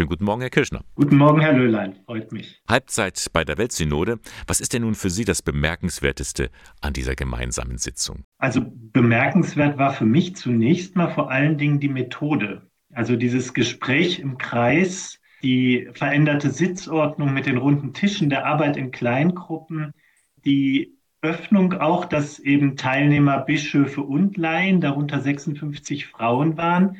Schönen guten Morgen, Herr Kirschner. Guten Morgen, Herr Löhlein. Freut mich. Halbzeit bei der Weltsynode. Was ist denn nun für Sie das Bemerkenswerteste an dieser gemeinsamen Sitzung? Also bemerkenswert war für mich zunächst mal vor allen Dingen die Methode. Also dieses Gespräch im Kreis, die veränderte Sitzordnung mit den runden Tischen, der Arbeit in Kleingruppen, die Öffnung auch, dass eben Teilnehmer Bischöfe und Laien, darunter 56 Frauen waren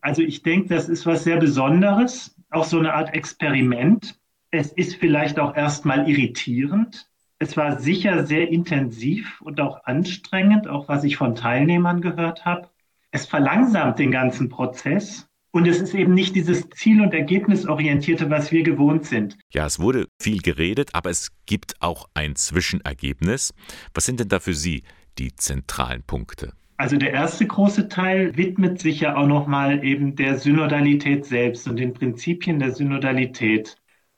also ich denke, das ist was sehr Besonderes, auch so eine Art Experiment. Es ist vielleicht auch erstmal irritierend. Es war sicher sehr intensiv und auch anstrengend, auch was ich von Teilnehmern gehört habe. Es verlangsamt den ganzen Prozess. Und es ist eben nicht dieses Ziel- und Ergebnisorientierte, was wir gewohnt sind. Ja, es wurde viel geredet, aber es gibt auch ein Zwischenergebnis. Was sind denn da für Sie die zentralen Punkte? Also der erste große Teil widmet sich ja auch nochmal eben der Synodalität selbst und den Prinzipien der Synodalität.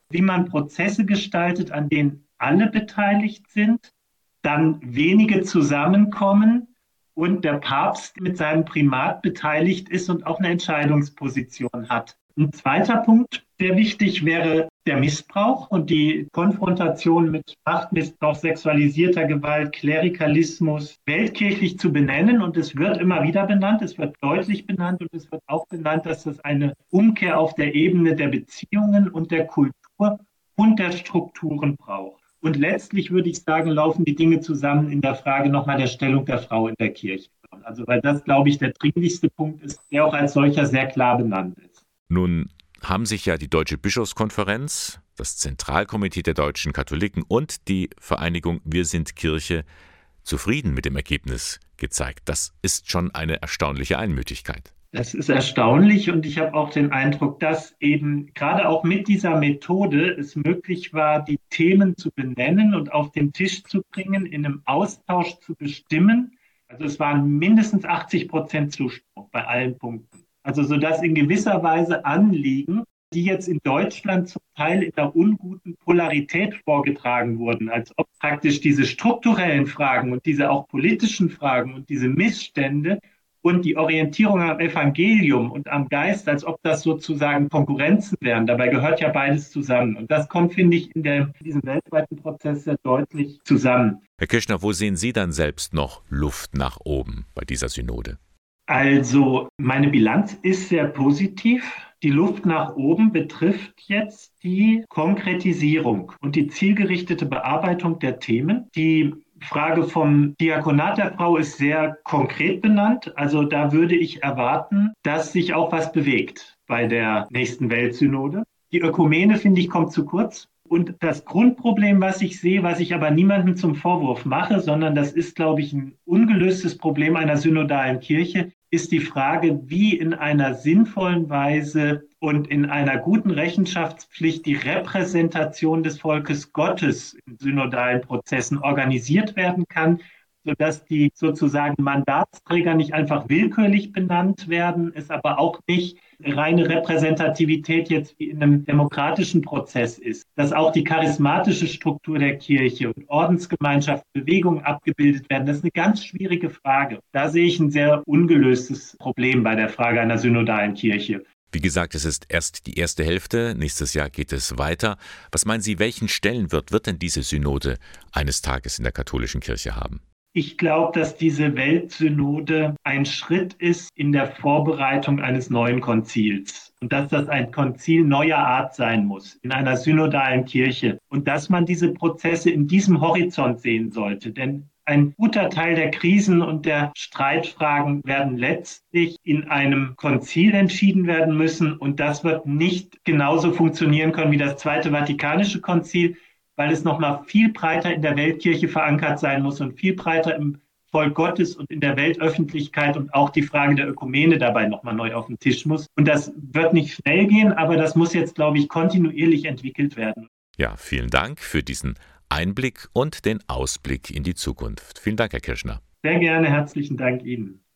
Wie man Prozesse gestaltet, an denen alle beteiligt sind, dann wenige zusammenkommen und der Papst mit seinem Primat beteiligt ist und auch eine Entscheidungsposition hat. Ein zweiter Punkt, der wichtig wäre, der Missbrauch und die Konfrontation mit Machtmissbrauch, sexualisierter Gewalt, Klerikalismus weltkirchlich zu benennen. Und es wird immer wieder benannt, es wird deutlich benannt und es wird auch benannt, dass es eine Umkehr auf der Ebene der Beziehungen und der Kultur und der Strukturen braucht. Und letztlich würde ich sagen, laufen die Dinge zusammen in der Frage nochmal der Stellung der Frau in der Kirche. Also weil das, glaube ich, der dringlichste Punkt ist, der auch als solcher sehr klar benannt ist. Nun haben sich ja die Deutsche Bischofskonferenz, das Zentralkomitee der deutschen Katholiken und die Vereinigung Wir sind Kirche zufrieden mit dem Ergebnis gezeigt. Das ist schon eine erstaunliche Einmütigkeit. Das ist erstaunlich und ich habe auch den Eindruck, dass eben gerade auch mit dieser Methode es möglich war, die Themen zu benennen und auf den Tisch zu bringen, in einem Austausch zu bestimmen. Also es waren mindestens 80 Prozent Zuspruch bei allen Punkten. Also sodass in gewisser Weise Anliegen, die jetzt in Deutschland zum Teil in der unguten Polarität vorgetragen wurden, als ob praktisch diese strukturellen Fragen und diese auch politischen Fragen und diese Missstände und die Orientierung am Evangelium und am Geist, als ob das sozusagen Konkurrenzen wären. Dabei gehört ja beides zusammen. Und das kommt, finde ich, in, der, in diesem weltweiten Prozess sehr deutlich zusammen. Herr Kirschner, wo sehen Sie dann selbst noch Luft nach oben bei dieser Synode? Also meine Bilanz ist sehr positiv. Die Luft nach oben betrifft jetzt die Konkretisierung und die zielgerichtete Bearbeitung der Themen. Die Frage vom Diakonat der Frau ist sehr konkret benannt. Also da würde ich erwarten, dass sich auch was bewegt bei der nächsten Weltsynode. Die Ökumene, finde ich, kommt zu kurz. Und das Grundproblem, was ich sehe, was ich aber niemandem zum Vorwurf mache, sondern das ist, glaube ich, ein ungelöstes Problem einer synodalen Kirche, ist die Frage, wie in einer sinnvollen Weise und in einer guten Rechenschaftspflicht die Repräsentation des Volkes Gottes in synodalen Prozessen organisiert werden kann, sodass die sozusagen Mandatsträger nicht einfach willkürlich benannt werden, es aber auch nicht reine Repräsentativität jetzt wie in einem demokratischen Prozess ist, dass auch die charismatische Struktur der Kirche und Ordensgemeinschaft, Bewegungen abgebildet werden, das ist eine ganz schwierige Frage. Da sehe ich ein sehr ungelöstes Problem bei der Frage einer synodalen Kirche. Wie gesagt, es ist erst die erste Hälfte, nächstes Jahr geht es weiter. Was meinen Sie, welchen Stellenwert wird denn diese Synode eines Tages in der katholischen Kirche haben? Ich glaube, dass diese Weltsynode ein Schritt ist in der Vorbereitung eines neuen Konzils und dass das ein Konzil neuer Art sein muss in einer synodalen Kirche und dass man diese Prozesse in diesem Horizont sehen sollte. Denn ein guter Teil der Krisen und der Streitfragen werden letztlich in einem Konzil entschieden werden müssen und das wird nicht genauso funktionieren können wie das Zweite Vatikanische Konzil weil es nochmal viel breiter in der Weltkirche verankert sein muss und viel breiter im Volk Gottes und in der Weltöffentlichkeit und auch die Frage der Ökumene dabei nochmal neu auf den Tisch muss. Und das wird nicht schnell gehen, aber das muss jetzt, glaube ich, kontinuierlich entwickelt werden. Ja, vielen Dank für diesen Einblick und den Ausblick in die Zukunft. Vielen Dank, Herr Kirschner. Sehr gerne, herzlichen Dank Ihnen.